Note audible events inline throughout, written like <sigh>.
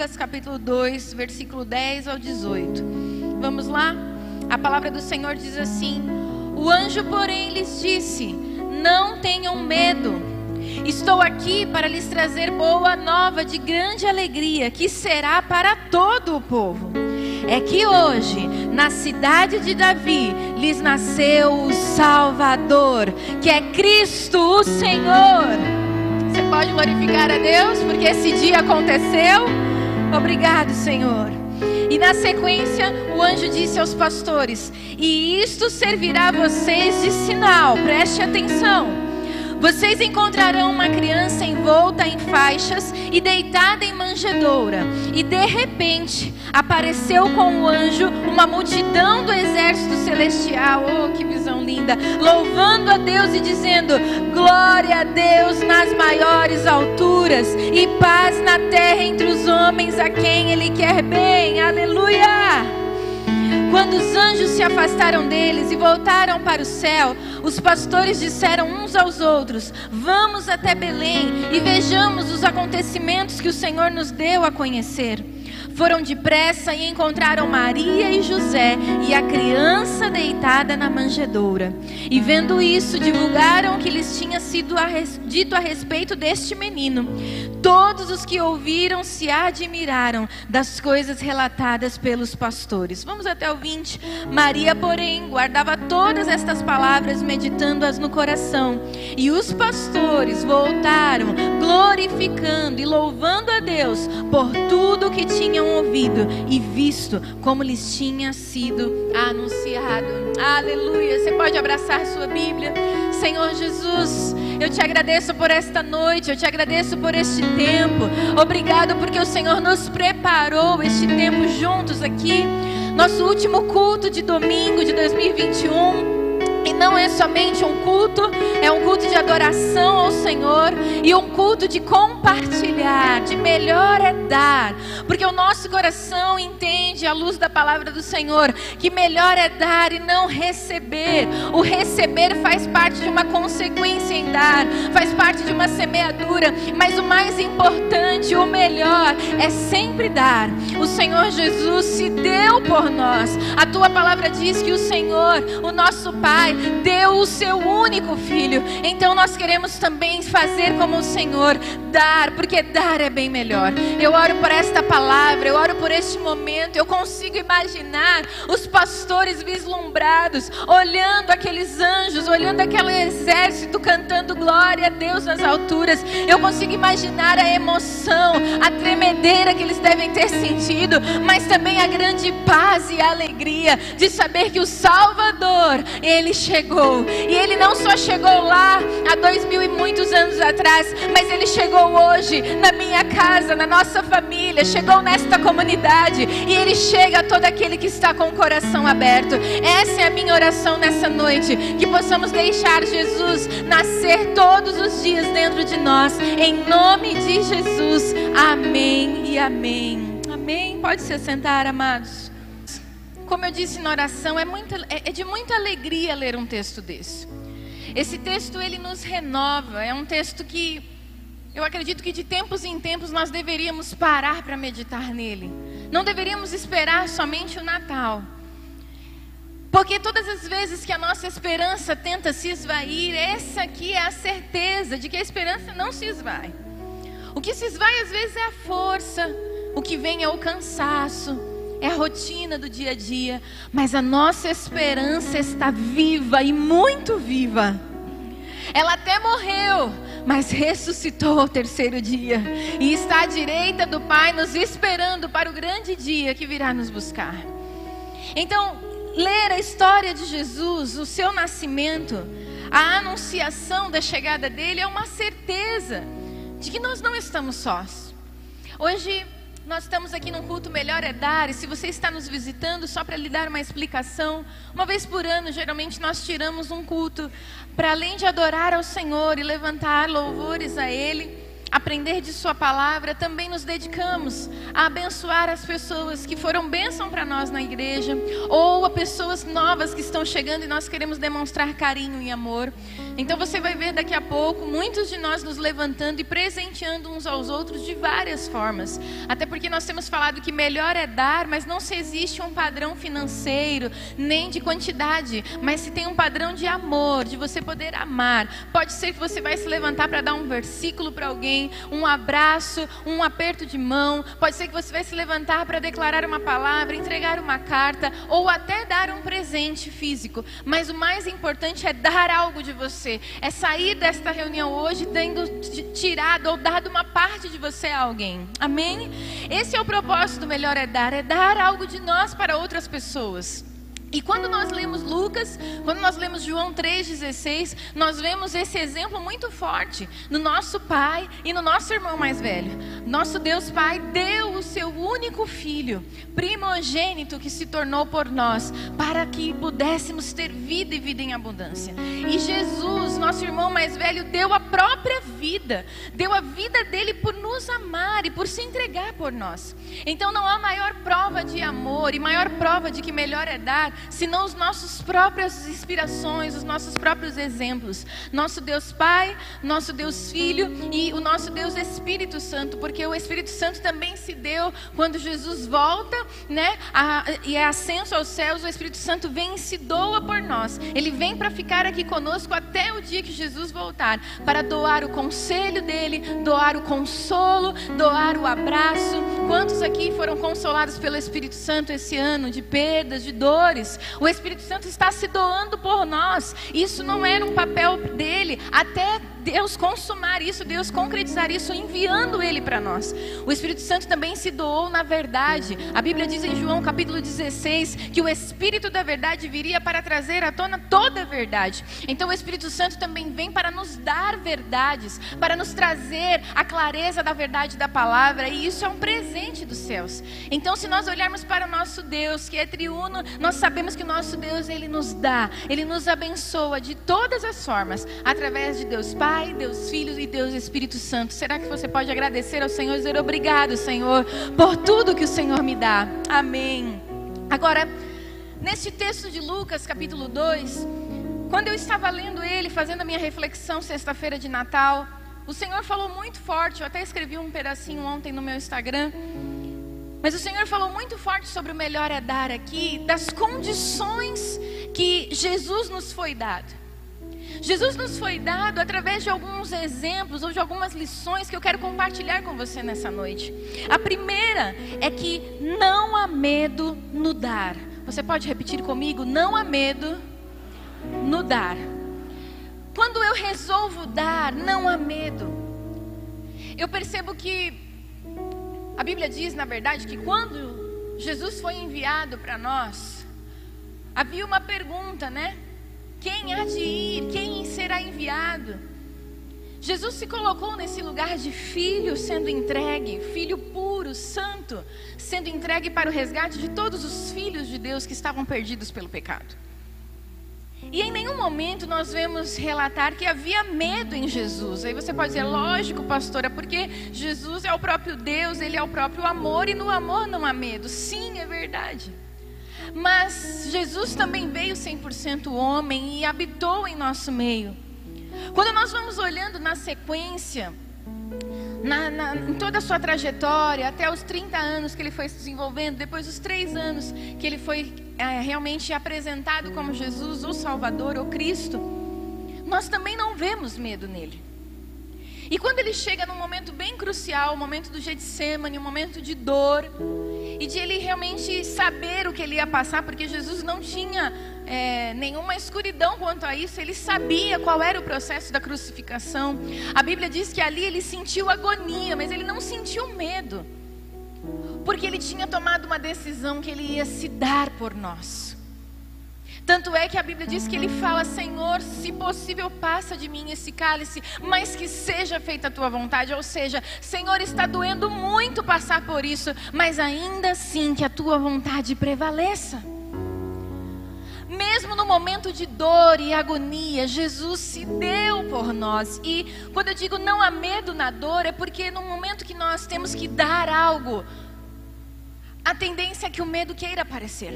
Lucas capítulo 2, versículo 10 ao 18. Vamos lá? A palavra do Senhor diz assim: O anjo, porém, lhes disse: Não tenham medo. Estou aqui para lhes trazer boa nova de grande alegria, que será para todo o povo. É que hoje, na cidade de Davi, lhes nasceu o Salvador, que é Cristo o Senhor. Você pode glorificar a Deus porque esse dia aconteceu? Obrigado, Senhor. E na sequência, o anjo disse aos pastores: E isto servirá a vocês de sinal, preste atenção. Vocês encontrarão uma criança envolta em faixas e deitada em manjedoura. E de repente apareceu com o anjo uma multidão do exército celestial. Oh, que visão linda! Louvando a Deus e dizendo: Glória a Deus nas maiores alturas e paz na terra entre os homens a quem Ele quer bem. Aleluia! Quando os anjos se afastaram deles e voltaram para o céu, os pastores disseram uns aos outros: Vamos até Belém e vejamos os acontecimentos que o Senhor nos deu a conhecer. Foram depressa e encontraram Maria e José e a criança deitada na manjedoura. E vendo isso, divulgaram o que lhes tinha sido a res... dito a respeito deste menino. Todos os que ouviram se admiraram das coisas relatadas pelos pastores. Vamos até o 20. Maria, porém, guardava todas estas palavras, meditando-as no coração. E os pastores voltaram, glorificando e louvando a Deus por tudo que tinham ouvido e visto como lhes tinha sido anunciado. Aleluia. Você pode abraçar sua Bíblia. Senhor Jesus, eu te agradeço por esta noite, eu te agradeço por este tempo. Obrigado porque o Senhor nos preparou este tempo juntos aqui. Nosso último culto de domingo de 2021. E não é somente um culto, é um culto de adoração ao Senhor e um culto de compartilhar, de melhor é dar, porque o nosso coração entende à luz da palavra do Senhor que melhor é dar e não receber. O receber faz parte de uma consequência em dar, faz parte de uma semeadura, mas o mais importante, o melhor é sempre dar. O Senhor Jesus se deu por nós. A tua palavra diz que o Senhor, o nosso Pai deu o seu único filho. Então nós queremos também fazer como o Senhor, dar, porque dar é bem melhor. Eu oro por esta palavra, eu oro por este momento. Eu consigo imaginar os pastores vislumbrados, olhando aqueles anjos, olhando aquele exército cantando glória a Deus nas alturas. Eu consigo imaginar a emoção, a tremedeira que eles devem ter sentido, mas também a grande paz e alegria de saber que o Salvador, ele chegou. E ele não só chegou lá há dois mil e muitos anos atrás, mas ele chegou hoje na minha casa, na nossa família, chegou nesta comunidade. E ele chega a todo aquele que está com o coração aberto. Essa é a minha oração nessa noite. Que possamos deixar Jesus nascer todos os dias dentro de nós. Em nome de Jesus. Amém e amém. Amém. Pode se sentar, amados. Como eu disse na oração, é, é, é de muita alegria ler um texto desse. Esse texto ele nos renova, é um texto que eu acredito que de tempos em tempos nós deveríamos parar para meditar nele. Não deveríamos esperar somente o Natal. Porque todas as vezes que a nossa esperança tenta se esvair, essa aqui é a certeza de que a esperança não se esvai. O que se esvai às vezes é a força, o que vem é o cansaço, é a rotina do dia a dia, mas a nossa esperança está viva e muito viva. Ela até morreu, mas ressuscitou ao terceiro dia e está à direita do Pai, nos esperando para o grande dia que virá nos buscar. Então, ler a história de Jesus, o seu nascimento, a anunciação da chegada dele é uma certeza de que nós não estamos sós. Hoje nós estamos aqui num culto Melhor é Dar, e se você está nos visitando, só para lhe dar uma explicação, uma vez por ano, geralmente nós tiramos um culto para além de adorar ao Senhor e levantar louvores a Ele, aprender de Sua palavra, também nos dedicamos a abençoar as pessoas que foram bênção para nós na igreja, ou a pessoas novas que estão chegando e nós queremos demonstrar carinho e amor. Então você vai ver daqui a pouco muitos de nós nos levantando e presenteando uns aos outros de várias formas. Até porque nós temos falado que melhor é dar, mas não se existe um padrão financeiro, nem de quantidade, mas se tem um padrão de amor, de você poder amar. Pode ser que você vai se levantar para dar um versículo para alguém, um abraço, um aperto de mão. Pode ser que você vai se levantar para declarar uma palavra, entregar uma carta ou até dar um presente físico. Mas o mais importante é dar algo de você, é sair desta reunião hoje tendo tirado ou dado uma parte de você a alguém. Amém? Esse é o propósito do melhor é dar, é dar algo de nós para outras pessoas. E quando nós lemos Lucas, quando nós lemos João 3,16, nós vemos esse exemplo muito forte no nosso pai e no nosso irmão mais velho. Nosso Deus Pai deu o seu único filho, primogênito, que se tornou por nós, para que pudéssemos ter vida e vida em abundância. E Jesus, nosso irmão mais velho, deu a própria vida, deu a vida dele por nos amar e por se entregar por nós. Então não há maior prova de amor e maior prova de que melhor é dar senão os nossos próprias inspirações, os nossos próprios exemplos. Nosso Deus Pai, nosso Deus Filho e o nosso Deus Espírito Santo, porque o Espírito Santo também se deu quando Jesus volta, né? A, e é ascenso aos céus, o Espírito Santo vem e se doa por nós. Ele vem para ficar aqui conosco até o dia que Jesus voltar, para doar o conselho dele, doar o consolo, doar o abraço. Quantos aqui foram consolados pelo Espírito Santo esse ano de perdas, de dores? O Espírito Santo está se doando por nós. Isso não era um papel dele. Até Deus consumar isso, Deus concretizar isso, enviando Ele para nós. O Espírito Santo também se doou na verdade. A Bíblia diz em João capítulo 16 que o Espírito da verdade viria para trazer à tona toda a verdade. Então o Espírito Santo também vem para nos dar verdades, para nos trazer a clareza da verdade da palavra, e isso é um presente dos céus. Então, se nós olharmos para o nosso Deus, que é triuno, nós sabemos que o nosso Deus, Ele nos dá, Ele nos abençoa de todas as formas, através de Deus Pai Pai, Deus Filho e Deus Espírito Santo. Será que você pode agradecer ao Senhor e dizer obrigado, Senhor, por tudo que o Senhor me dá? Amém. Agora, neste texto de Lucas, capítulo 2, quando eu estava lendo ele, fazendo a minha reflexão sexta-feira de Natal, o Senhor falou muito forte. Eu até escrevi um pedacinho ontem no meu Instagram. Mas o Senhor falou muito forte sobre o melhor é dar aqui, das condições que Jesus nos foi dado. Jesus nos foi dado através de alguns exemplos ou de algumas lições que eu quero compartilhar com você nessa noite. A primeira é que não há medo no dar. Você pode repetir comigo? Não há medo no dar. Quando eu resolvo dar, não há medo. Eu percebo que a Bíblia diz, na verdade, que quando Jesus foi enviado para nós, havia uma pergunta, né? Quem há de ir? Quem será enviado? Jesus se colocou nesse lugar de filho sendo entregue, filho puro, santo, sendo entregue para o resgate de todos os filhos de Deus que estavam perdidos pelo pecado. E em nenhum momento nós vemos relatar que havia medo em Jesus. Aí você pode dizer, lógico, pastora, porque Jesus é o próprio Deus, ele é o próprio amor e no amor não há medo. Sim, é verdade. Mas Jesus também veio 100% homem e habitou em nosso meio. Quando nós vamos olhando na sequência, na, na, em toda a sua trajetória, até os 30 anos que ele foi se desenvolvendo, depois dos três anos que ele foi é, realmente apresentado como Jesus, o Salvador, o Cristo, nós também não vemos medo nele. E quando ele chega num momento bem crucial, o momento do Getsemane, um momento de dor, e de ele realmente saber o que ele ia passar, porque Jesus não tinha é, nenhuma escuridão quanto a isso, ele sabia qual era o processo da crucificação. A Bíblia diz que ali ele sentiu agonia, mas ele não sentiu medo, porque ele tinha tomado uma decisão que ele ia se dar por nós. Tanto é que a Bíblia diz que ele fala: Senhor, se possível, passa de mim esse cálice, mas que seja feita a tua vontade. Ou seja, Senhor, está doendo muito passar por isso, mas ainda assim que a tua vontade prevaleça. Mesmo no momento de dor e agonia, Jesus se deu por nós. E quando eu digo não há medo na dor, é porque no momento que nós temos que dar algo, a tendência é que o medo queira aparecer.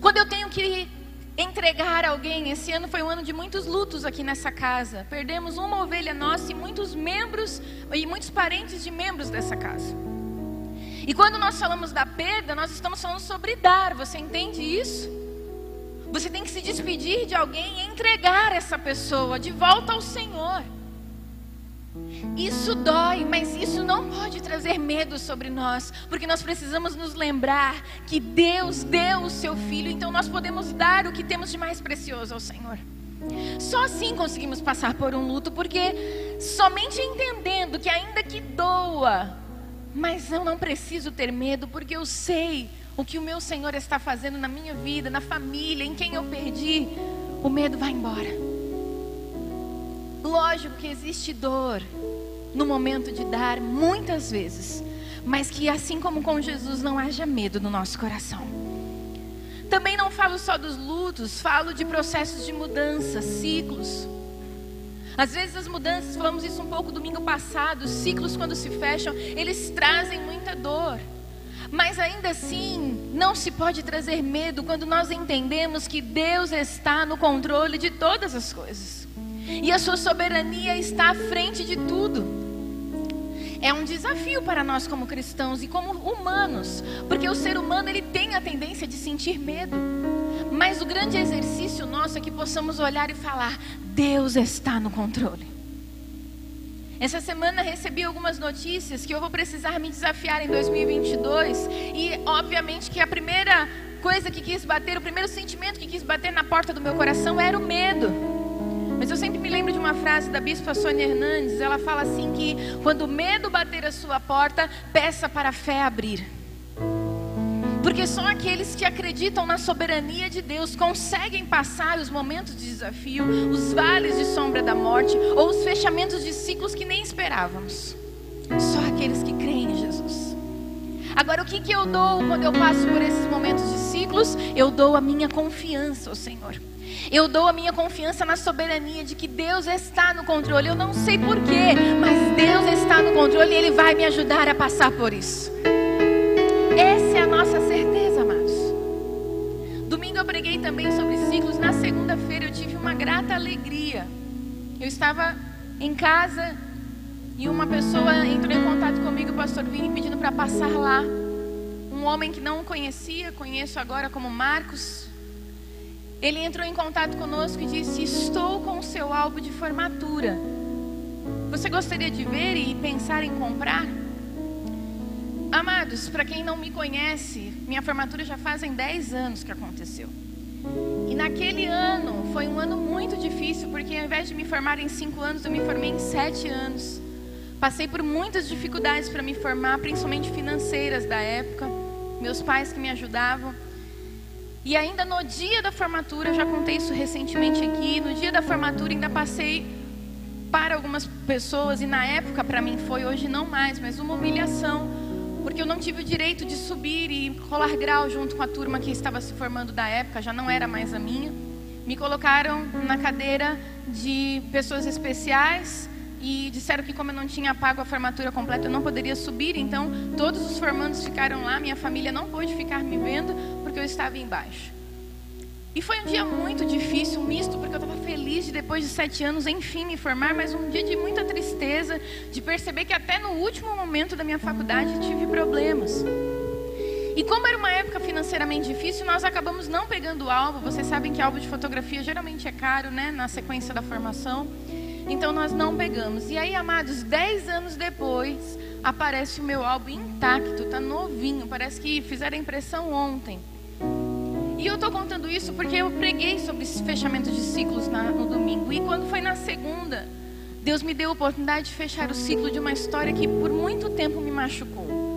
Quando eu tenho que entregar alguém, esse ano foi um ano de muitos lutos aqui nessa casa. Perdemos uma ovelha nossa e muitos membros e muitos parentes de membros dessa casa. E quando nós falamos da perda, nós estamos falando sobre dar, você entende isso? Você tem que se despedir de alguém e entregar essa pessoa de volta ao Senhor. Isso dói, mas isso não pode trazer medo sobre nós, porque nós precisamos nos lembrar que Deus deu o seu filho, então nós podemos dar o que temos de mais precioso ao Senhor. Só assim conseguimos passar por um luto, porque somente entendendo que, ainda que doa, mas eu não preciso ter medo, porque eu sei o que o meu Senhor está fazendo na minha vida, na família, em quem eu perdi, o medo vai embora. Lógico que existe dor, no momento de dar, muitas vezes, mas que assim como com Jesus, não haja medo no nosso coração. Também não falo só dos lutos, falo de processos de mudança, ciclos. Às vezes as mudanças, falamos isso um pouco domingo passado, os ciclos quando se fecham, eles trazem muita dor. Mas ainda assim, não se pode trazer medo quando nós entendemos que Deus está no controle de todas as coisas. E a sua soberania está à frente de tudo. É um desafio para nós como cristãos e como humanos, porque o ser humano ele tem a tendência de sentir medo. Mas o grande exercício nosso é que possamos olhar e falar: Deus está no controle. Essa semana recebi algumas notícias que eu vou precisar me desafiar em 2022 e obviamente que a primeira coisa que quis bater, o primeiro sentimento que quis bater na porta do meu coração era o medo. Mas eu sempre me lembro de uma frase da bispa Sônia Hernandes. Ela fala assim que quando o medo bater a sua porta, peça para a fé abrir. Porque só aqueles que acreditam na soberania de Deus conseguem passar os momentos de desafio, os vales de sombra da morte ou os fechamentos de ciclos que nem esperávamos. Só aqueles que creem em Jesus. Agora, o que, que eu dou quando eu passo por esses momentos de ciclos? Eu dou a minha confiança ao Senhor. Eu dou a minha confiança na soberania de que Deus está no controle. Eu não sei porquê, mas Deus está no controle e Ele vai me ajudar a passar por isso. Essa é a nossa certeza, amados. Domingo eu preguei também sobre ciclos. Na segunda-feira eu tive uma grata alegria. Eu estava em casa e uma pessoa entrou em contato comigo, o pastor Vini, pedindo para passar lá. Um homem que não conhecia, conheço agora como Marcos, ele entrou em contato conosco e disse: Estou com o seu álbum de formatura. Você gostaria de ver e pensar em comprar? Amados, para quem não me conhece, minha formatura já fazem 10 anos que aconteceu. E naquele ano foi um ano muito difícil, porque ao invés de me formar em 5 anos, eu me formei em 7 anos. Passei por muitas dificuldades para me formar, principalmente financeiras da época. Meus pais que me ajudavam. E ainda no dia da formatura, eu já contei isso recentemente aqui, no dia da formatura ainda passei para algumas pessoas, e na época para mim foi, hoje não mais, mas uma humilhação, porque eu não tive o direito de subir e colar grau junto com a turma que estava se formando da época, já não era mais a minha. Me colocaram na cadeira de pessoas especiais e disseram que como eu não tinha pago a formatura completa, eu não poderia subir, então todos os formandos ficaram lá, minha família não pôde ficar me vendo porque eu estava embaixo. E foi um dia muito difícil, misto, porque eu estava feliz de depois de sete anos, enfim, me formar, mas um dia de muita tristeza, de perceber que até no último momento da minha faculdade tive problemas. E como era uma época financeiramente difícil, nós acabamos não pegando o álbum. Vocês sabem que álbum de fotografia geralmente é caro, né? Na sequência da formação. Então nós não pegamos. E aí, amados, dez anos depois, aparece o meu álbum intacto, tá novinho, parece que fizeram a impressão ontem. E eu estou contando isso porque eu preguei sobre esse fechamento de ciclos na, no domingo. E quando foi na segunda, Deus me deu a oportunidade de fechar o ciclo de uma história que por muito tempo me machucou.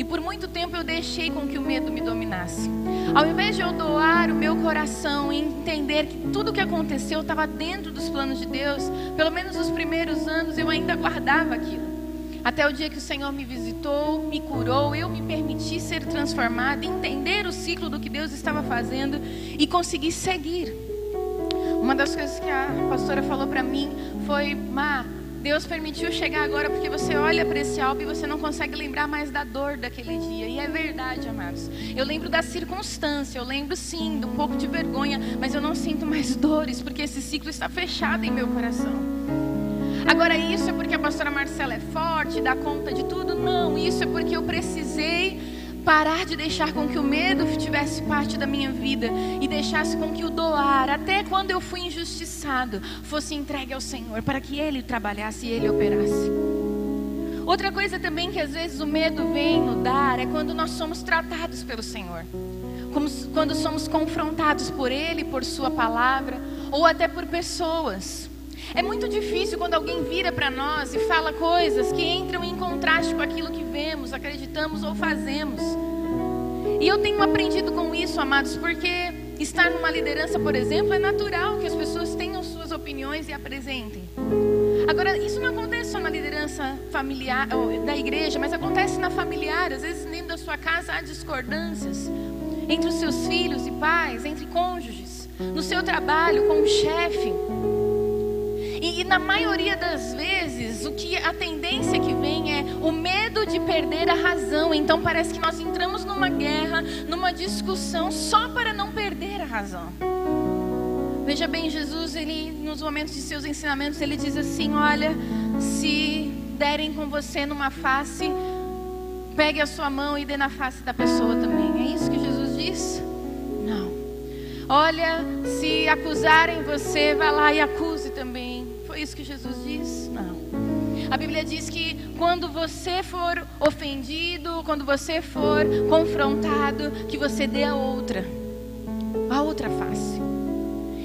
E por muito tempo eu deixei com que o medo me dominasse. Ao invés de eu doar o meu coração e entender que tudo o que aconteceu estava dentro dos planos de Deus, pelo menos nos primeiros anos eu ainda guardava aquilo. Até o dia que o Senhor me visitou, me curou, eu me permiti ser transformada, entender o ciclo do que Deus estava fazendo e conseguir seguir. Uma das coisas que a pastora falou para mim foi: Má, Deus permitiu chegar agora porque você olha para esse álbum e você não consegue lembrar mais da dor daquele dia. E é verdade, amados. Eu lembro da circunstância, eu lembro sim de um pouco de vergonha, mas eu não sinto mais <laughs> dores porque esse ciclo está fechado em meu coração. Agora, isso é porque a pastora Marcela é forte, dá conta de tudo? Não, isso é porque eu precisei parar de deixar com que o medo tivesse parte da minha vida e deixasse com que o doar, até quando eu fui injustiçado, fosse entregue ao Senhor, para que Ele trabalhasse e Ele operasse. Outra coisa também que às vezes o medo vem no dar é quando nós somos tratados pelo Senhor. Como, quando somos confrontados por Ele, por Sua palavra, ou até por pessoas. É muito difícil quando alguém vira para nós e fala coisas que entram em contraste com aquilo que vemos, acreditamos ou fazemos. E eu tenho aprendido com isso, amados, porque estar numa liderança, por exemplo, é natural que as pessoas tenham suas opiniões e apresentem. Agora, isso não acontece só na liderança familiar da igreja, mas acontece na familiar. Às vezes, dentro da sua casa há discordâncias entre os seus filhos e pais, entre cônjuges, no seu trabalho, com o chefe. Na maioria das vezes, o que a tendência que vem é o medo de perder a razão. Então parece que nós entramos numa guerra, numa discussão só para não perder a razão. Veja bem, Jesus, ele nos momentos de seus ensinamentos, ele diz assim: "Olha, se derem com você numa face, pegue a sua mão e dê na face da pessoa também". É isso que Jesus diz? Não. Olha, se acusarem você, vá lá e acuse também isso que Jesus diz? Não. A Bíblia diz que quando você for ofendido, quando você for confrontado, que você dê a outra, a outra face.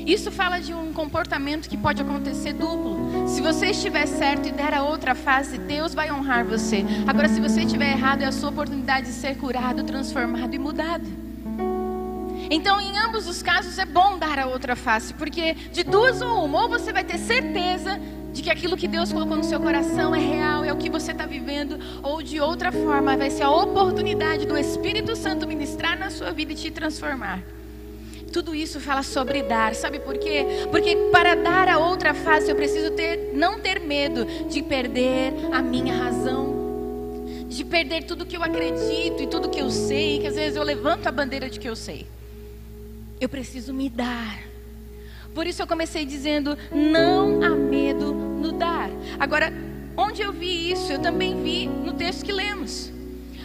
Isso fala de um comportamento que pode acontecer duplo. Se você estiver certo e der a outra face, Deus vai honrar você. Agora, se você estiver errado, é a sua oportunidade de ser curado, transformado e mudado. Então, em ambos os casos, é bom dar a outra face, porque de duas ou uma, ou você vai ter certeza de que aquilo que Deus colocou no seu coração é real, é o que você está vivendo, ou de outra forma, vai ser a oportunidade do Espírito Santo ministrar na sua vida e te transformar. Tudo isso fala sobre dar, sabe por quê? Porque para dar a outra face eu preciso ter, não ter medo de perder a minha razão de perder tudo que eu acredito e tudo que eu sei, que às vezes eu levanto a bandeira de que eu sei. Eu preciso me dar. Por isso eu comecei dizendo: não há medo no dar. Agora, onde eu vi isso? Eu também vi no texto que lemos.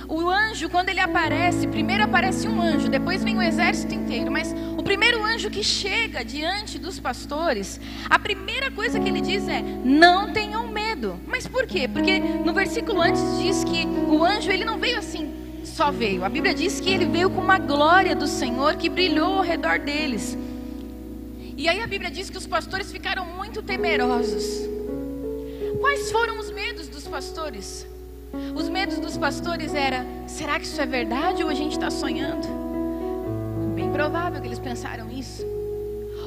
O anjo, quando ele aparece, primeiro aparece um anjo, depois vem o exército inteiro. Mas o primeiro anjo que chega diante dos pastores, a primeira coisa que ele diz é: não tenham medo. Mas por quê? Porque no versículo antes diz que o anjo ele não veio assim só veio. A Bíblia diz que ele veio com uma glória do Senhor que brilhou ao redor deles. E aí a Bíblia diz que os pastores ficaram muito temerosos. Quais foram os medos dos pastores? Os medos dos pastores era: será que isso é verdade ou a gente está sonhando? Bem provável que eles pensaram isso.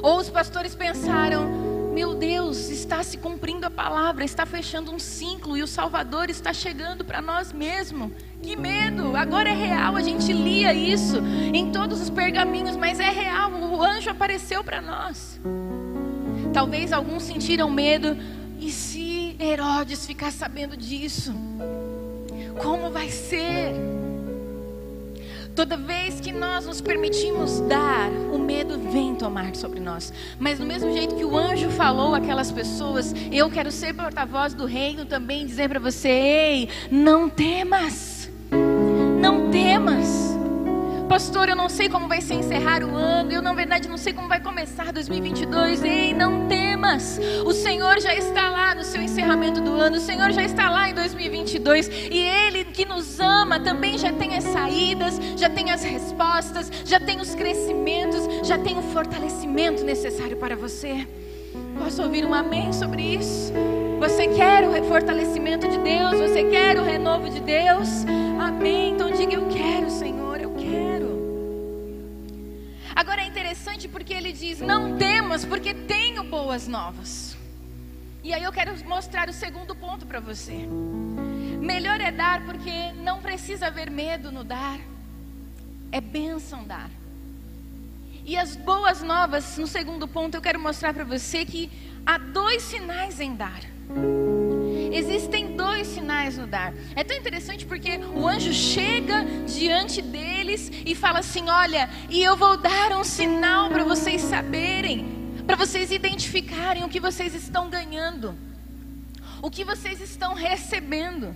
Ou os pastores pensaram: meu Deus, está se cumprindo a palavra, está fechando um ciclo e o Salvador está chegando para nós mesmos. Que medo! Agora é real, a gente lia isso em todos os pergaminhos, mas é real, o anjo apareceu para nós. Talvez alguns sentiram medo, e se Herodes ficar sabendo disso? Como vai ser? Toda vez que nós nos permitimos dar, o medo vem tomar sobre nós. Mas do mesmo jeito que o anjo falou aquelas pessoas, eu quero ser porta-voz do reino também dizer para você: ei, não temas. Não temas. Pastor, eu não sei como vai se encerrar o ano, eu na verdade não sei como vai começar 2022. Ei, não temas. O Senhor já está lá no seu encerramento do ano, o Senhor já está lá em 2022 e ele que nos ama também já tem as saídas, já tem as respostas, já tem os crescimentos, já tem o fortalecimento necessário para você. Posso ouvir um amém sobre isso? Você quer o fortalecimento de Deus? Você quer o renovo de Deus? Amém. Então diga eu quero, Senhor. Agora é interessante porque ele diz: Não temas, porque tenho boas novas. E aí eu quero mostrar o segundo ponto para você. Melhor é dar porque não precisa haver medo no dar. É bênção dar. E as boas novas, no segundo ponto, eu quero mostrar para você que há dois sinais em dar. Existem dois sinais no dar. É tão interessante porque o anjo chega diante deles e fala assim: Olha, e eu vou dar um sinal para vocês saberem, para vocês identificarem o que vocês estão ganhando, o que vocês estão recebendo.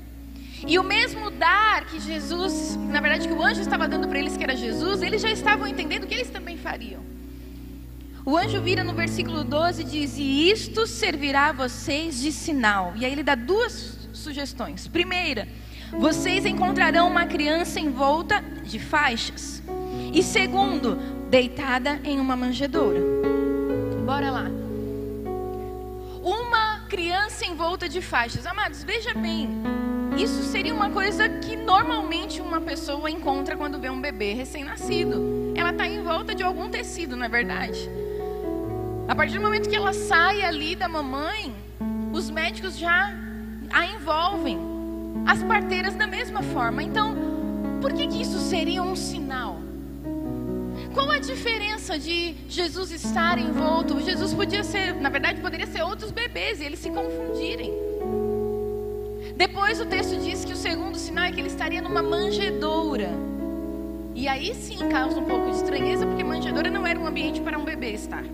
E o mesmo dar que Jesus, na verdade, que o anjo estava dando para eles, que era Jesus, eles já estavam entendendo que eles também fariam. O anjo vira no versículo 12 e diz: E isto servirá a vocês de sinal. E aí ele dá duas sugestões. Primeira, vocês encontrarão uma criança envolta de faixas. E segundo, deitada em uma manjedoura. Bora lá. Uma criança envolta de faixas. Amados, veja bem. Isso seria uma coisa que normalmente uma pessoa encontra quando vê um bebê recém-nascido. Ela está em volta de algum tecido, não é verdade? A partir do momento que ela sai ali da mamãe, os médicos já a envolvem. As parteiras da mesma forma. Então, por que, que isso seria um sinal? Qual a diferença de Jesus estar envolto? Jesus podia ser, na verdade, poderia ser outros bebês e eles se confundirem. Depois o texto diz que o segundo sinal é que ele estaria numa manjedoura. E aí sim causa um pouco de estranheza, porque manjedoura não era um ambiente para um bebê estar.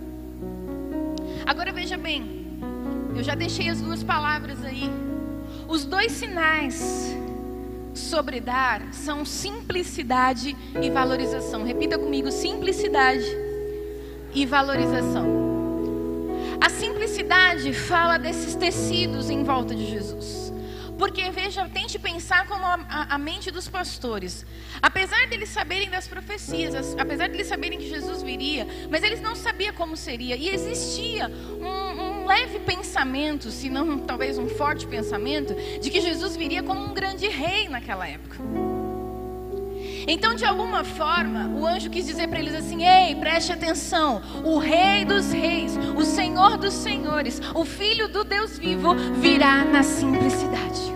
Agora veja bem, eu já deixei as duas palavras aí. Os dois sinais sobre dar são simplicidade e valorização. Repita comigo: simplicidade e valorização. A simplicidade fala desses tecidos em volta de Jesus. Porque, veja, tente pensar como a, a, a, mente dos pastores. Apesar deles saberem das profecias, apesar deles saberem que Jesus viria, mas eles não sabiam como seria. E existia um, um leve pensamento, se não talvez um forte pensamento, de que Jesus viria como um grande rei naquela época. Então, de alguma forma, o anjo quis dizer para eles assim: Ei, preste atenção, o Rei dos Reis, o Senhor dos Senhores, o Filho do Deus vivo virá na simplicidade.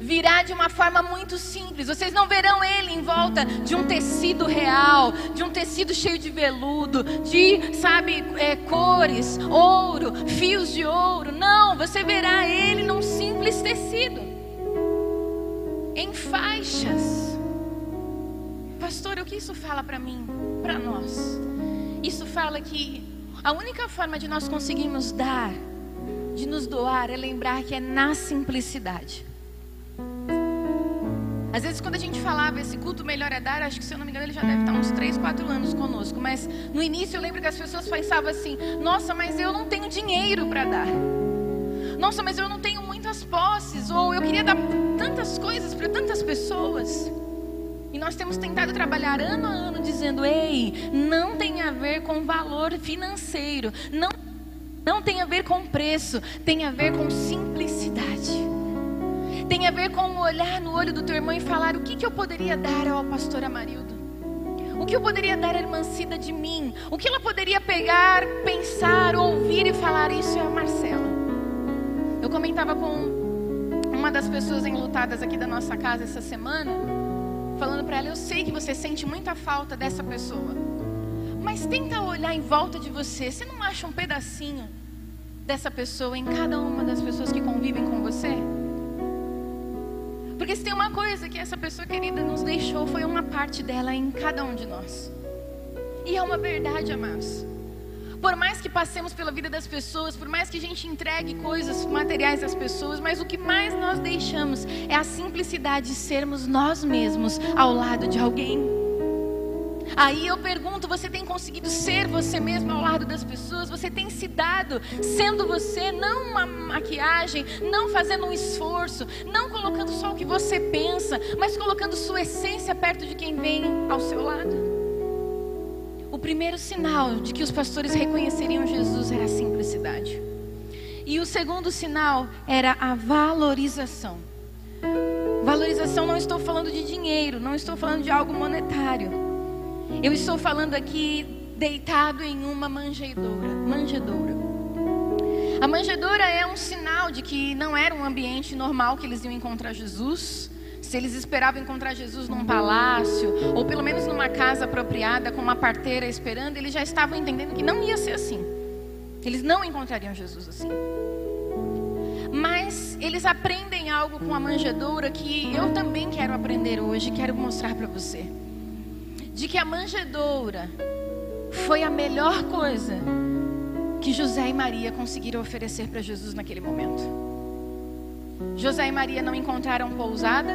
Virá de uma forma muito simples. Vocês não verão ele em volta de um tecido real, de um tecido cheio de veludo, de, sabe, é, cores, ouro, fios de ouro. Não, você verá ele num simples tecido em faixas. Pastor, o que isso fala para mim, para nós? Isso fala que a única forma de nós conseguirmos dar, de nos doar, é lembrar que é na simplicidade. Às vezes, quando a gente falava esse culto melhor é dar, acho que se eu não me engano, ele já deve estar uns 3, 4 anos conosco. Mas no início eu lembro que as pessoas pensavam assim: nossa, mas eu não tenho dinheiro para dar. Nossa, mas eu não tenho muitas posses, ou eu queria dar tantas coisas para tantas pessoas. E nós temos tentado trabalhar ano a ano dizendo: ei, não tem a ver com valor financeiro, não, não tem a ver com preço, tem a ver com simplicidade. Tem a ver com olhar no olho do teu irmão e falar: o que, que eu poderia dar ao pastor Amarildo? O que eu poderia dar à irmã Cida de mim? O que ela poderia pegar, pensar, ouvir e falar? Isso é a Marcela. Eu comentava com uma das pessoas enlutadas aqui da nossa casa essa semana, falando para ela: Eu sei que você sente muita falta dessa pessoa, mas tenta olhar em volta de você. Você não acha um pedacinho dessa pessoa em cada uma das pessoas que convivem com você? Porque se tem uma coisa que essa pessoa querida nos deixou, foi uma parte dela em cada um de nós. E é uma verdade, amados. Por mais que passemos pela vida das pessoas, por mais que a gente entregue coisas materiais às pessoas, mas o que mais nós deixamos é a simplicidade de sermos nós mesmos ao lado de alguém. Aí eu pergunto: você tem conseguido ser você mesmo ao lado das pessoas? Você tem se dado sendo você, não uma maquiagem, não fazendo um esforço, não colocando só o que você pensa, mas colocando sua essência perto de quem vem ao seu lado? Primeiro sinal de que os pastores reconheceriam Jesus era a simplicidade. E o segundo sinal era a valorização. Valorização não estou falando de dinheiro, não estou falando de algo monetário. Eu estou falando aqui deitado em uma manjedoura, manjedoura. A manjedoura é um sinal de que não era um ambiente normal que eles iam encontrar Jesus. Se eles esperavam encontrar Jesus num palácio, ou pelo menos numa casa apropriada, com uma parteira esperando, eles já estavam entendendo que não ia ser assim. Eles não encontrariam Jesus assim. Mas eles aprendem algo com a manjedoura que eu também quero aprender hoje, quero mostrar para você. De que a manjedoura foi a melhor coisa que José e Maria conseguiram oferecer para Jesus naquele momento. José e Maria não encontraram pousada,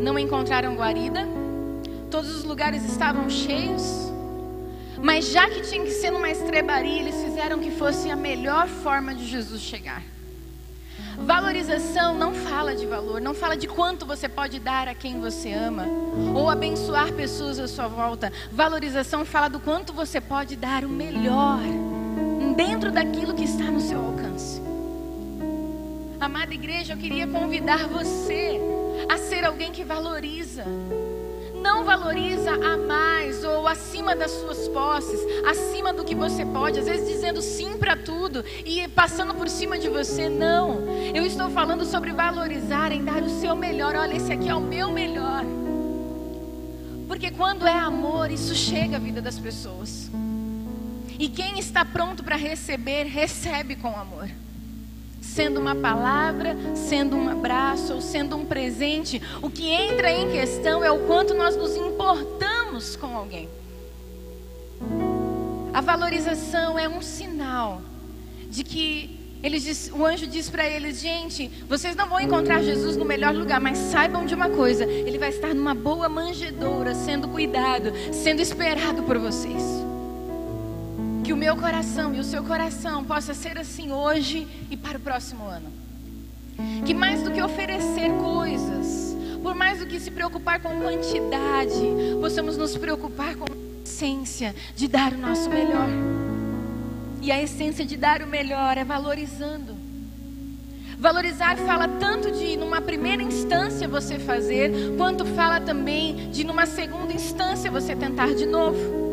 não encontraram guarida, todos os lugares estavam cheios, mas já que tinha que ser numa estrebaria, eles fizeram que fosse a melhor forma de Jesus chegar. Valorização não fala de valor, não fala de quanto você pode dar a quem você ama ou abençoar pessoas à sua volta. Valorização fala do quanto você pode dar o melhor dentro daquilo que está no seu alcance. Amada igreja, eu queria convidar você a ser alguém que valoriza. Não valoriza a mais ou acima das suas posses, acima do que você pode, às vezes dizendo sim para tudo e passando por cima de você. Não. Eu estou falando sobre valorizar, em dar o seu melhor. Olha, esse aqui é o meu melhor. Porque quando é amor, isso chega à vida das pessoas. E quem está pronto para receber, recebe com amor. Sendo uma palavra, sendo um abraço ou sendo um presente, o que entra em questão é o quanto nós nos importamos com alguém. A valorização é um sinal de que diz, o anjo diz para eles: gente, vocês não vão encontrar Jesus no melhor lugar, mas saibam de uma coisa: ele vai estar numa boa manjedoura, sendo cuidado, sendo esperado por vocês. O meu coração e o seu coração possa ser assim hoje e para o próximo ano. Que mais do que oferecer coisas, por mais do que se preocupar com quantidade, possamos nos preocupar com a essência de dar o nosso melhor. E a essência de dar o melhor é valorizando. Valorizar fala tanto de numa primeira instância você fazer, quanto fala também de numa segunda instância você tentar de novo.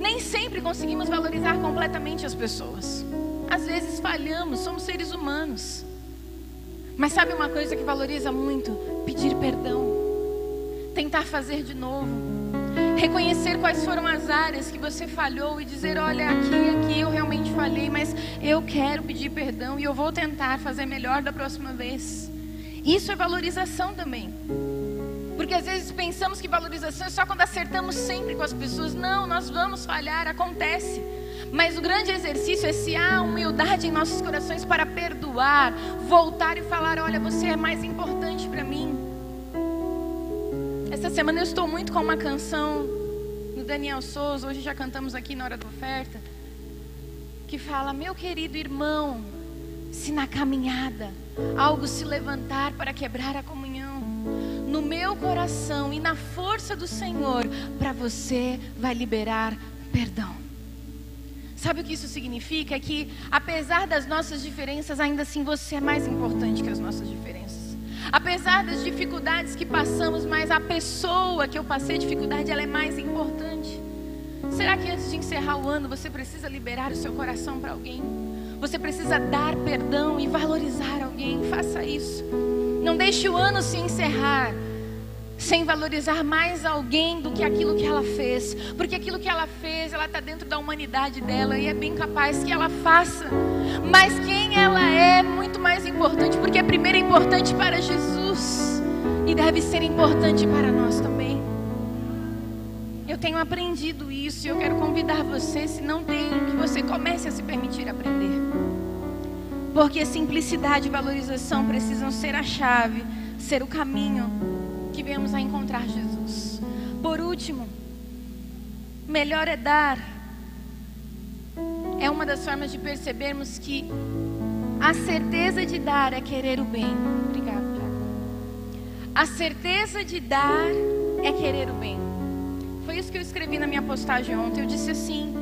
Nem sempre conseguimos valorizar completamente as pessoas. Às vezes falhamos, somos seres humanos. Mas sabe uma coisa que valoriza muito? Pedir perdão. Tentar fazer de novo. Reconhecer quais foram as áreas que você falhou e dizer: olha, aqui aqui eu realmente falhei, mas eu quero pedir perdão e eu vou tentar fazer melhor da próxima vez. Isso é valorização também. Porque às vezes pensamos que valorização é só quando acertamos sempre com as pessoas. Não, nós vamos falhar, acontece. Mas o grande exercício é se há humildade em nossos corações para perdoar, voltar e falar: olha, você é mais importante para mim. Essa semana eu estou muito com uma canção do Daniel Souza, hoje já cantamos aqui na hora da oferta, que fala: Meu querido irmão, se na caminhada algo se levantar para quebrar a comunhão, no meu coração e na força do Senhor, para você vai liberar perdão. Sabe o que isso significa? É que apesar das nossas diferenças, ainda assim você é mais importante que as nossas diferenças. Apesar das dificuldades que passamos, mas a pessoa que eu passei dificuldade, ela é mais importante. Será que antes de encerrar o ano você precisa liberar o seu coração para alguém? Você precisa dar perdão e valorizar alguém? Faça isso. Não deixe o ano se encerrar sem valorizar mais alguém do que aquilo que ela fez, porque aquilo que ela fez, ela está dentro da humanidade dela e é bem capaz que ela faça. Mas quem ela é muito mais importante, porque a primeira é importante para Jesus e deve ser importante para nós também. Eu tenho aprendido isso e eu quero convidar você, se não tem, que você comece a se permitir aprender. Porque simplicidade e valorização precisam ser a chave, ser o caminho que viemos a encontrar Jesus. Por último, melhor é dar. É uma das formas de percebermos que a certeza de dar é querer o bem. Obrigada, A certeza de dar é querer o bem. Foi isso que eu escrevi na minha postagem ontem. Eu disse assim: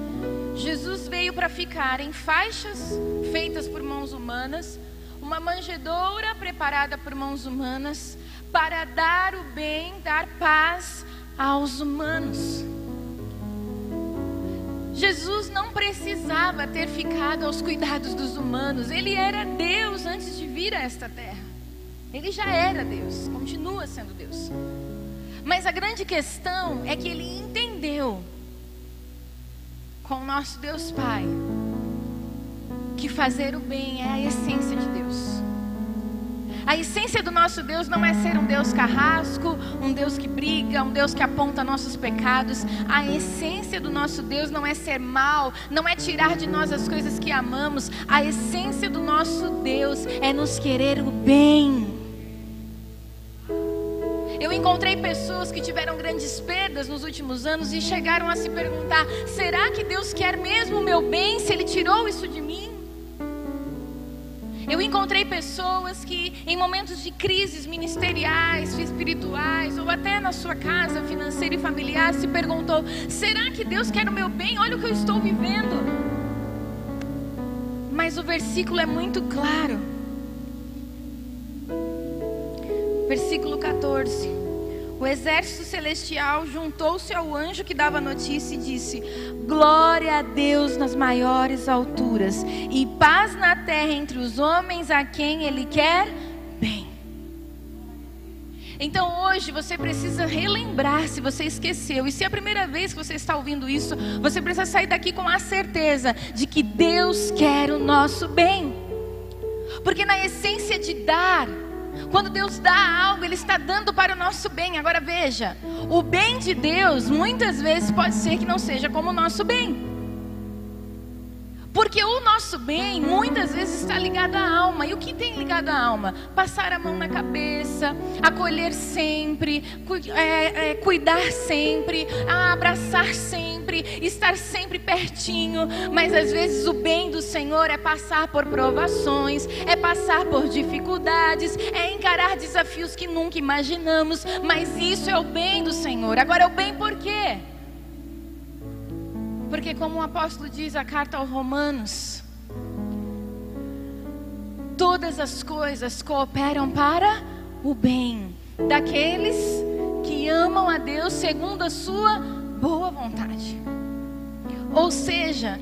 Jesus veio para ficar em faixas feitas por mãos humanas, uma manjedoura preparada por mãos humanas, para dar o bem, dar paz aos humanos. Jesus não precisava ter ficado aos cuidados dos humanos. Ele era Deus antes de vir a esta terra. Ele já era Deus, continua sendo Deus. Mas a grande questão é que ele entendeu com o nosso Deus Pai que fazer o bem é a essência de Deus. A essência do nosso Deus não é ser um Deus carrasco, um Deus que briga, um Deus que aponta nossos pecados. A essência do nosso Deus não é ser mal, não é tirar de nós as coisas que amamos. A essência do nosso Deus é nos querer o bem. Eu encontrei pessoas que tiveram grandes perdas nos últimos anos e chegaram a se perguntar: será que Deus quer mesmo o meu bem se Ele tirou isso de mim? Eu encontrei pessoas que, em momentos de crises ministeriais, espirituais, ou até na sua casa financeira e familiar, se perguntou: será que Deus quer o meu bem? Olha o que eu estou vivendo. Mas o versículo é muito claro. Versículo 14. O exército celestial juntou-se ao anjo que dava notícia e disse: Glória a Deus nas maiores alturas e paz na terra entre os homens a quem Ele quer bem. Então hoje você precisa relembrar se você esqueceu. E se é a primeira vez que você está ouvindo isso, você precisa sair daqui com a certeza de que Deus quer o nosso bem. Porque na essência de dar, quando Deus dá algo, Ele está dando para o nosso bem. Agora veja, o bem de Deus muitas vezes pode ser que não seja como o nosso bem. Porque o nosso bem muitas vezes está ligado à alma. E o que tem ligado à alma? Passar a mão na cabeça, acolher sempre, é, é, cuidar sempre, abraçar sempre, estar sempre pertinho. Mas às vezes o bem do Senhor é passar por provações, é passar por dificuldades, é encarar desafios que nunca imaginamos. Mas isso é o bem do Senhor. Agora, o bem por quê? Porque, como o apóstolo diz a carta aos Romanos, todas as coisas cooperam para o bem daqueles que amam a Deus segundo a sua boa vontade. Ou seja,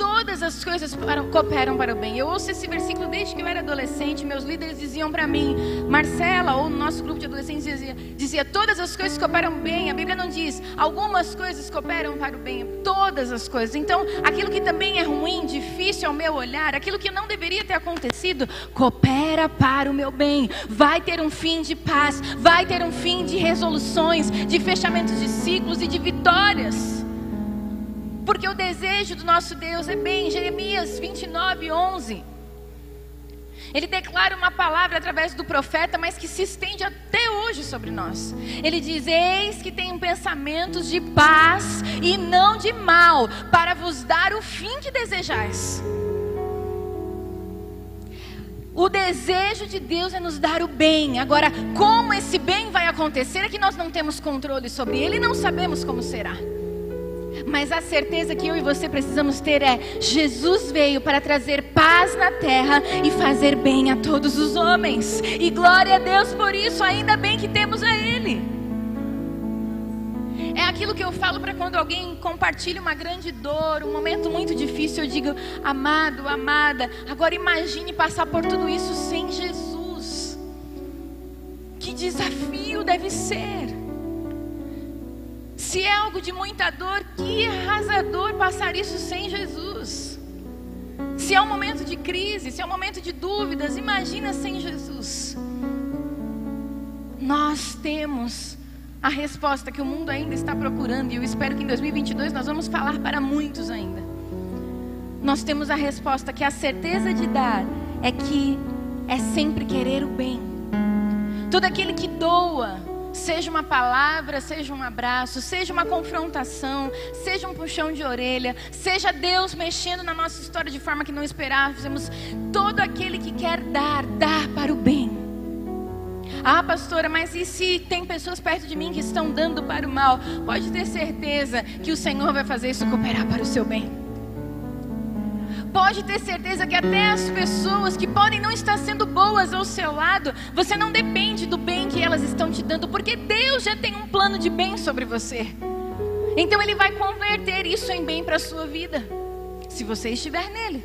todas as coisas cooperam para o bem. Eu ouço esse versículo desde que eu era adolescente. Meus líderes diziam para mim, Marcela, ou no nosso grupo de adolescentes dizia, dizia, todas as coisas cooperam bem. A Bíblia não diz, algumas coisas cooperam para o bem. Todas as coisas. Então, aquilo que também é ruim, difícil ao meu olhar, aquilo que não deveria ter acontecido, coopera para o meu bem. Vai ter um fim de paz, vai ter um fim de resoluções, de fechamentos de ciclos e de vitórias. Porque o desejo do nosso Deus é bem. Jeremias 29, 11. Ele declara uma palavra através do profeta, mas que se estende até hoje sobre nós. Ele diz: Eis que tenho pensamentos de paz e não de mal, para vos dar o fim que desejais. O desejo de Deus é nos dar o bem. Agora, como esse bem vai acontecer é que nós não temos controle sobre ele e não sabemos como será. Mas a certeza que eu e você precisamos ter é: Jesus veio para trazer paz na terra e fazer bem a todos os homens. E glória a Deus por isso, ainda bem que temos a Ele. É aquilo que eu falo para quando alguém compartilha uma grande dor, um momento muito difícil, eu digo, amado, amada, agora imagine passar por tudo isso sem Jesus. Que desafio deve ser. Se é algo de muita dor, que arrasador passar isso sem Jesus. Se é um momento de crise, se é um momento de dúvidas, imagina sem Jesus. Nós temos a resposta que o mundo ainda está procurando, e eu espero que em 2022 nós vamos falar para muitos ainda. Nós temos a resposta que a certeza de dar é que é sempre querer o bem. Todo aquele que doa, Seja uma palavra, seja um abraço, seja uma confrontação, seja um puxão de orelha, seja Deus mexendo na nossa história de forma que não esperávamos. Todo aquele que quer dar, dá para o bem. Ah, pastora, mas e se tem pessoas perto de mim que estão dando para o mal? Pode ter certeza que o Senhor vai fazer isso cooperar para o seu bem. Pode ter certeza que até as pessoas que podem não estar sendo boas ao seu lado, você não depende do bem que elas estão te dando, porque Deus já tem um plano de bem sobre você. Então Ele vai converter isso em bem para a sua vida, se você estiver nele.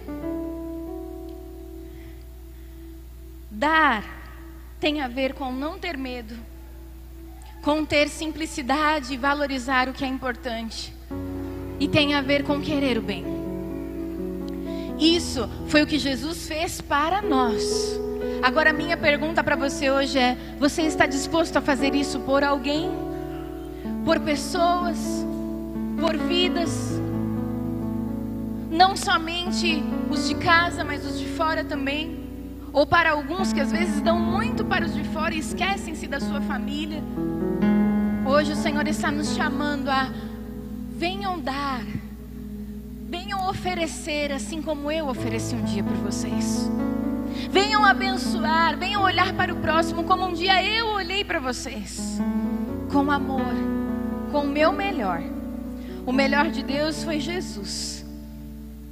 Dar tem a ver com não ter medo, com ter simplicidade e valorizar o que é importante, e tem a ver com querer o bem. Isso foi o que Jesus fez para nós. Agora, minha pergunta para você hoje é: você está disposto a fazer isso por alguém? Por pessoas? Por vidas? Não somente os de casa, mas os de fora também? Ou para alguns que às vezes dão muito para os de fora e esquecem-se da sua família. Hoje o Senhor está nos chamando a venham dar, venham oferecer, assim como eu ofereci um dia por vocês. Venham abençoar, venham olhar para o próximo como um dia eu olhei para vocês. Com amor, com o meu melhor. O melhor de Deus foi Jesus.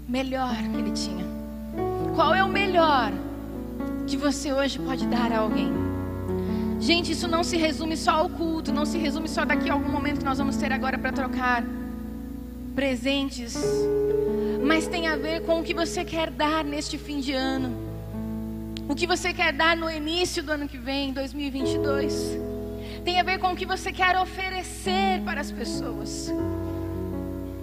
Melhor que ele tinha. Qual é o melhor? que você hoje pode dar a alguém. Gente, isso não se resume só ao culto, não se resume só daqui a algum momento que nós vamos ter agora para trocar presentes, mas tem a ver com o que você quer dar neste fim de ano. O que você quer dar no início do ano que vem, 2022. Tem a ver com o que você quer oferecer para as pessoas.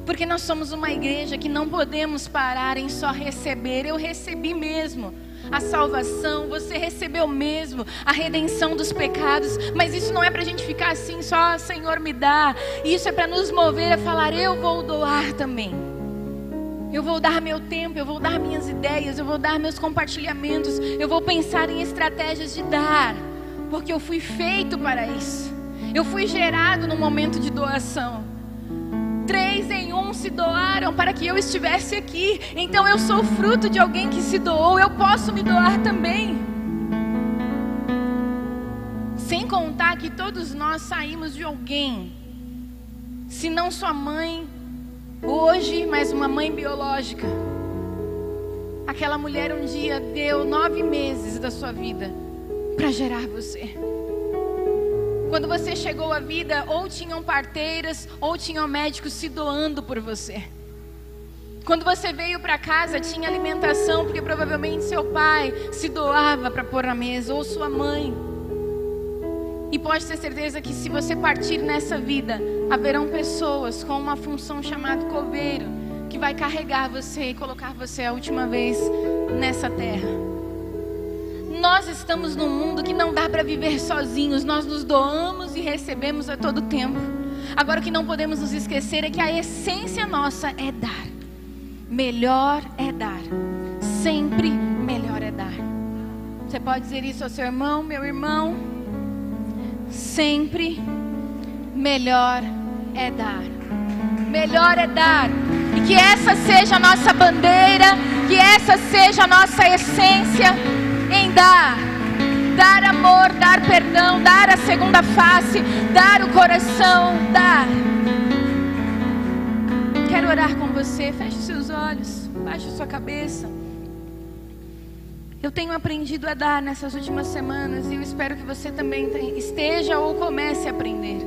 Porque nós somos uma igreja que não podemos parar em só receber. Eu recebi mesmo a salvação, você recebeu mesmo a redenção dos pecados, mas isso não é para a gente ficar assim, só Senhor me dá. Isso é para nos mover a falar: eu vou doar também. Eu vou dar meu tempo, eu vou dar minhas ideias, eu vou dar meus compartilhamentos, eu vou pensar em estratégias de dar, porque eu fui feito para isso. Eu fui gerado no momento de doação três em um se doaram para que eu estivesse aqui. Então eu sou fruto de alguém que se doou, eu posso me doar também. Sem contar que todos nós saímos de alguém, se não sua mãe, hoje, mas uma mãe biológica. Aquela mulher um dia deu nove meses da sua vida para gerar você. Quando você chegou à vida, ou tinham parteiras, ou tinham médicos se doando por você. Quando você veio para casa, tinha alimentação, porque provavelmente seu pai se doava para pôr na mesa, ou sua mãe. E pode ter certeza que se você partir nessa vida, haverão pessoas com uma função chamada coveiro, que vai carregar você e colocar você a última vez nessa terra. Nós estamos num mundo que não dá para viver sozinhos, nós nos doamos e recebemos a todo tempo. Agora o que não podemos nos esquecer é que a essência nossa é dar. Melhor é dar. Sempre melhor é dar. Você pode dizer isso ao seu irmão, meu irmão? Sempre melhor é dar. Melhor é dar. E que essa seja a nossa bandeira, que essa seja a nossa essência dar. Dar amor, dar perdão, dar a segunda face, dar o coração, dar. Quero orar com você. Feche seus olhos, baixe sua cabeça. Eu tenho aprendido a dar nessas últimas semanas e eu espero que você também esteja ou comece a aprender.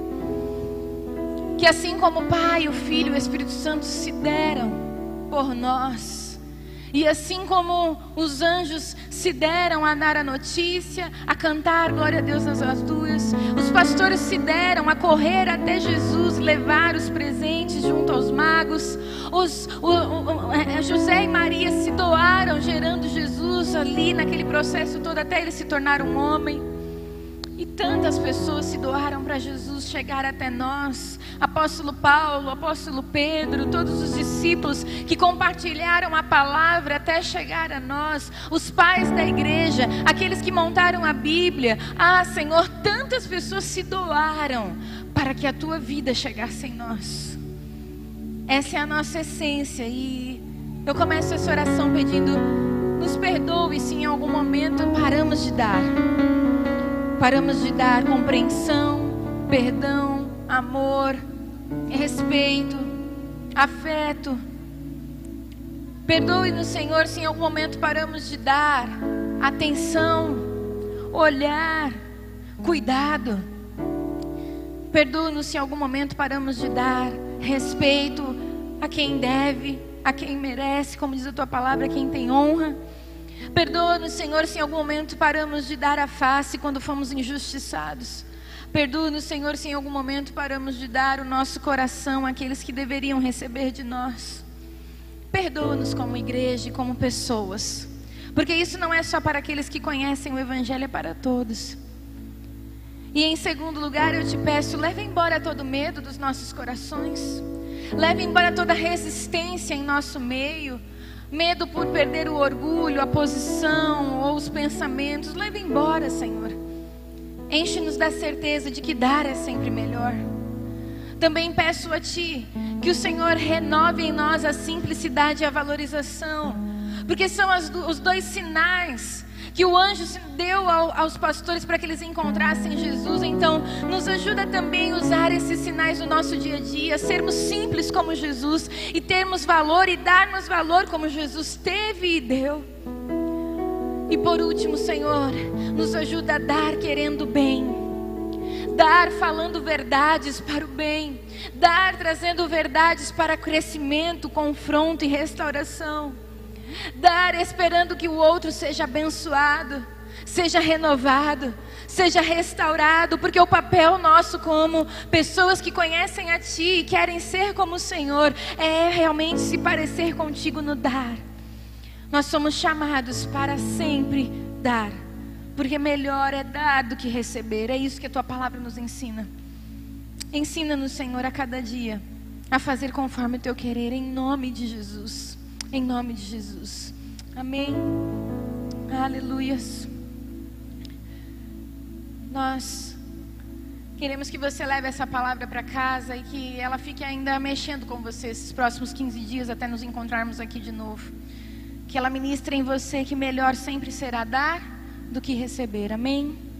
Que assim como o Pai, o Filho e o Espírito Santo se deram por nós, e assim como os anjos se deram a dar a notícia, a cantar glória a Deus nas alturas, os pastores se deram a correr até Jesus, levar os presentes junto aos magos, os, o, o, é, José e Maria se doaram gerando Jesus ali naquele processo todo até ele se tornar um homem. Tantas pessoas se doaram para Jesus chegar até nós. Apóstolo Paulo, apóstolo Pedro, todos os discípulos que compartilharam a palavra até chegar a nós. Os pais da igreja, aqueles que montaram a Bíblia. Ah, Senhor, tantas pessoas se doaram para que a tua vida chegasse em nós. Essa é a nossa essência. E eu começo essa oração pedindo: nos perdoe se em algum momento paramos de dar paramos de dar compreensão, perdão, amor, respeito, afeto. Perdoe-nos, Senhor, se em algum momento paramos de dar atenção, olhar, cuidado. Perdoe-nos se em algum momento paramos de dar respeito a quem deve, a quem merece, como diz a tua palavra, a quem tem honra. Perdoa-nos, Senhor, se em algum momento paramos de dar a face quando fomos injustiçados. Perdoa-nos, Senhor, se em algum momento paramos de dar o nosso coração àqueles que deveriam receber de nós. Perdoa-nos como igreja e como pessoas. Porque isso não é só para aqueles que conhecem o Evangelho, é para todos. E em segundo lugar, eu te peço, leve embora todo medo dos nossos corações. Leve embora toda resistência em nosso meio. Medo por perder o orgulho, a posição ou os pensamentos. Leve embora, Senhor. Enche-nos da certeza de que dar é sempre melhor. Também peço a Ti que o Senhor renove em nós a simplicidade e a valorização, porque são as, os dois sinais que o anjo deu ao, aos pastores para que eles encontrassem Jesus. Então, nos ajuda também a usar esses sinais no nosso dia a dia, sermos simples como Jesus e termos valor e darmos valor como Jesus teve e deu. E por último, Senhor, nos ajuda a dar querendo bem. Dar falando verdades para o bem, dar trazendo verdades para crescimento, confronto e restauração. Dar esperando que o outro seja abençoado, seja renovado, seja restaurado, porque o papel nosso como pessoas que conhecem a Ti e querem ser como o Senhor é realmente se parecer contigo no dar. Nós somos chamados para sempre dar, porque melhor é dar do que receber. É isso que a Tua palavra nos ensina. Ensina-nos, Senhor, a cada dia a fazer conforme o Teu querer, em nome de Jesus. Em nome de Jesus. Amém. Aleluias. Nós queremos que você leve essa palavra para casa e que ela fique ainda mexendo com você esses próximos 15 dias até nos encontrarmos aqui de novo. Que ela ministre em você que melhor sempre será dar do que receber. Amém.